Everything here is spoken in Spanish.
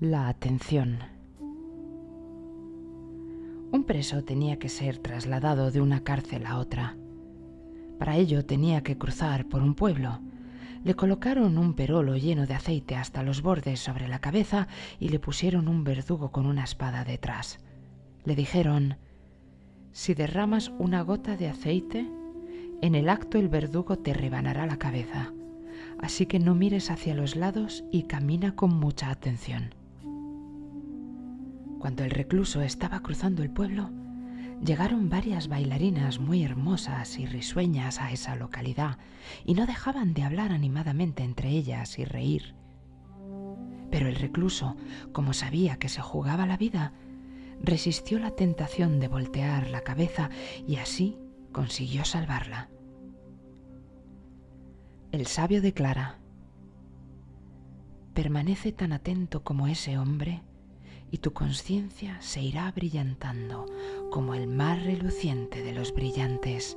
La atención. Un preso tenía que ser trasladado de una cárcel a otra. Para ello tenía que cruzar por un pueblo. Le colocaron un perolo lleno de aceite hasta los bordes sobre la cabeza y le pusieron un verdugo con una espada detrás. Le dijeron, si derramas una gota de aceite, en el acto el verdugo te rebanará la cabeza. Así que no mires hacia los lados y camina con mucha atención. Cuando el recluso estaba cruzando el pueblo, llegaron varias bailarinas muy hermosas y risueñas a esa localidad y no dejaban de hablar animadamente entre ellas y reír. Pero el recluso, como sabía que se jugaba la vida, resistió la tentación de voltear la cabeza y así consiguió salvarla. El sabio declara, permanece tan atento como ese hombre y tu conciencia se irá brillantando como el mar reluciente de los brillantes.